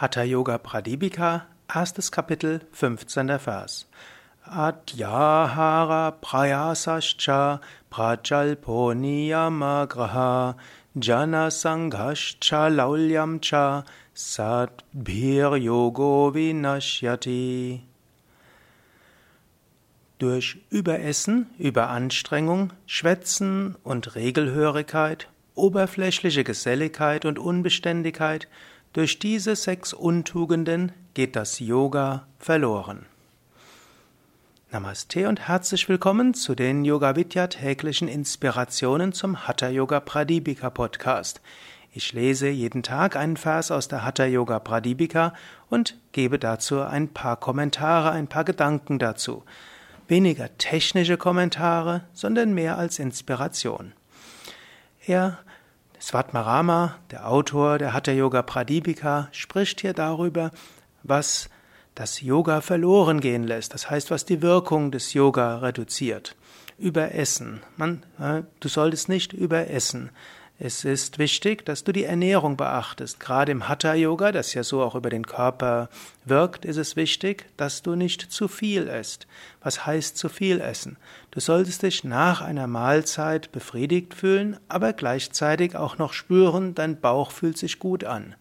Hatha Yoga Pradipika, erstes Kapitel, 15. Vers. Adyahara prayasascha prajalpo niyamagraha jana sanghascha laulyamcha sadbhir yogo vinashyati. Durch Überessen, Überanstrengung, Schwätzen und Regelhörigkeit, oberflächliche Geselligkeit und Unbeständigkeit durch diese sechs Untugenden geht das Yoga verloren. Namaste und herzlich willkommen zu den Yoga Vidya täglichen Inspirationen zum Hatha Yoga Pradipika Podcast. Ich lese jeden Tag einen Vers aus der Hatha Yoga Pradipika und gebe dazu ein paar Kommentare, ein paar Gedanken dazu. Weniger technische Kommentare, sondern mehr als Inspiration. Er Svatmarama, der Autor der Hatha Yoga Pradipika, spricht hier darüber, was das Yoga verloren gehen lässt, das heißt, was die Wirkung des Yoga reduziert. Überessen. Man, äh, du solltest nicht überessen. Es ist wichtig, dass du die Ernährung beachtest. Gerade im Hatha Yoga, das ja so auch über den Körper wirkt, ist es wichtig, dass du nicht zu viel isst. Was heißt zu viel essen? Du solltest dich nach einer Mahlzeit befriedigt fühlen, aber gleichzeitig auch noch spüren, dein Bauch fühlt sich gut an.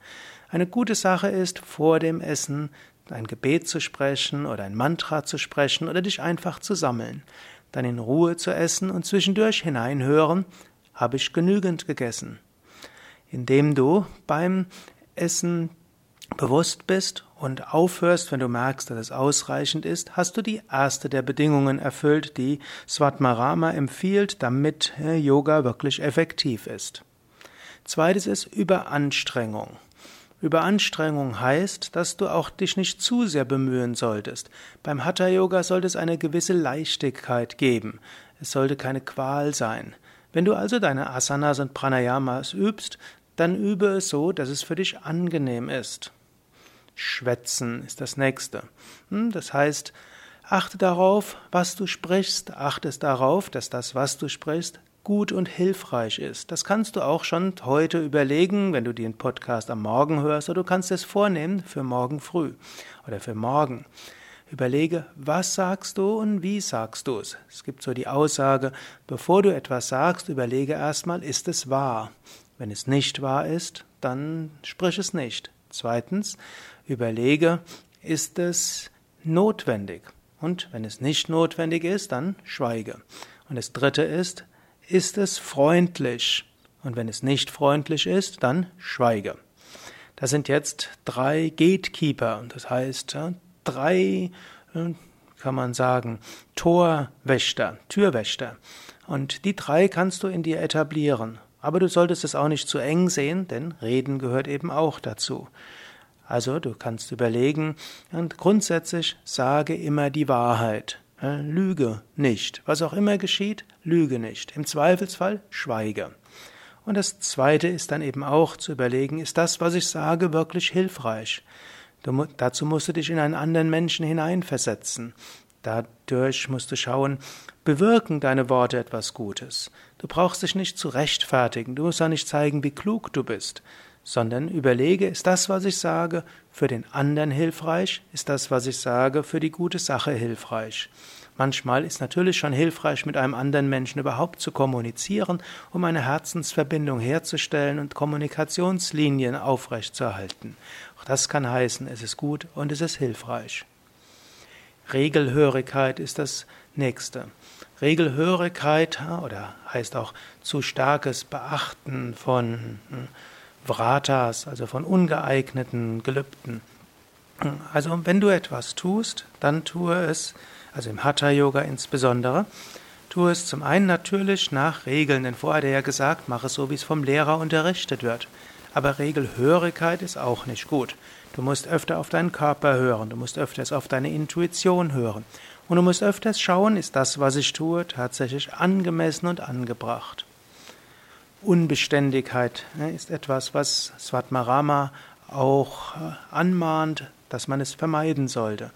Eine gute Sache ist, vor dem Essen ein Gebet zu sprechen oder ein Mantra zu sprechen oder dich einfach zu sammeln. Dann in Ruhe zu essen und zwischendurch hineinhören, habe ich genügend gegessen? Indem du beim Essen bewusst bist und aufhörst, wenn du merkst, dass es ausreichend ist, hast du die erste der Bedingungen erfüllt, die Svatmarama empfiehlt, damit Yoga wirklich effektiv ist. Zweites ist Überanstrengung. Überanstrengung heißt, dass du auch dich nicht zu sehr bemühen solltest. Beim Hatha Yoga sollte es eine gewisse Leichtigkeit geben. Es sollte keine Qual sein. Wenn du also deine Asanas und Pranayamas übst, dann übe es so, dass es für dich angenehm ist. Schwätzen ist das nächste. Hm, das heißt, achte darauf, was du sprichst, achte darauf, dass das, was du sprichst, gut und hilfreich ist. Das kannst du auch schon heute überlegen, wenn du den Podcast am Morgen hörst, oder du kannst es vornehmen für morgen früh oder für morgen. Überlege, was sagst du und wie sagst du es. Es gibt so die Aussage, bevor du etwas sagst, überlege erstmal, ist es wahr? Wenn es nicht wahr ist, dann sprich es nicht. Zweitens, überlege, ist es notwendig? Und wenn es nicht notwendig ist, dann schweige. Und das dritte ist, ist es freundlich? Und wenn es nicht freundlich ist, dann schweige. Das sind jetzt drei Gatekeeper, das heißt drei, äh, kann man sagen, Torwächter, Türwächter. Und die drei kannst du in dir etablieren. Aber du solltest es auch nicht zu eng sehen, denn Reden gehört eben auch dazu. Also du kannst überlegen und grundsätzlich sage immer die Wahrheit. Äh, lüge nicht. Was auch immer geschieht, lüge nicht. Im Zweifelsfall schweige. Und das Zweite ist dann eben auch zu überlegen, ist das, was ich sage, wirklich hilfreich? Du, dazu musst du dich in einen anderen Menschen hineinversetzen. Dadurch musst du schauen, bewirken deine Worte etwas Gutes. Du brauchst dich nicht zu rechtfertigen, du musst auch nicht zeigen, wie klug du bist, sondern überlege, ist das, was ich sage, für den anderen hilfreich? Ist das, was ich sage, für die gute Sache hilfreich? Manchmal ist natürlich schon hilfreich, mit einem anderen Menschen überhaupt zu kommunizieren, um eine Herzensverbindung herzustellen und Kommunikationslinien aufrechtzuerhalten. Auch das kann heißen, es ist gut und es ist hilfreich. Regelhörigkeit ist das nächste. Regelhörigkeit oder heißt auch zu starkes Beachten von hm, Vratas, also von ungeeigneten Gelübden. Also wenn du etwas tust, dann tue es, also im Hatha Yoga insbesondere, tue es zum einen natürlich nach Regeln, denn vorher hat er ja gesagt, mache es so, wie es vom Lehrer unterrichtet wird. Aber Regelhörigkeit ist auch nicht gut. Du musst öfter auf deinen Körper hören, du musst öfters auf deine Intuition hören. Und du musst öfters schauen, ist das, was ich tue, tatsächlich angemessen und angebracht. Unbeständigkeit ne, ist etwas, was Svatmarama auch äh, anmahnt, dass man es vermeiden sollte.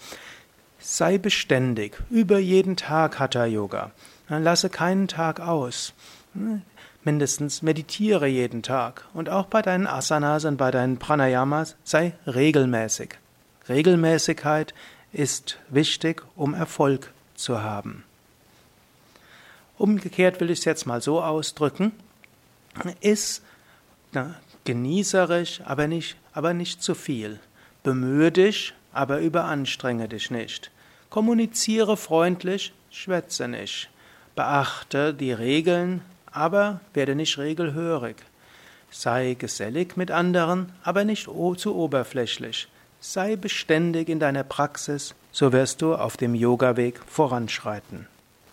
Sei beständig, über jeden Tag Hatha Yoga. Lasse keinen Tag aus. mindestens meditiere jeden Tag und auch bei deinen Asanas und bei deinen Pranayamas sei regelmäßig. Regelmäßigkeit ist wichtig, um Erfolg zu haben. Umgekehrt will ich es jetzt mal so ausdrücken, ist na, genießerisch, aber nicht, aber nicht zu viel. Bemühe dich, aber überanstrenge dich nicht. Kommuniziere freundlich, schwätze nicht. Beachte die Regeln, aber werde nicht regelhörig. Sei gesellig mit anderen, aber nicht zu oberflächlich. Sei beständig in deiner Praxis, so wirst du auf dem Yoga-Weg voranschreiten.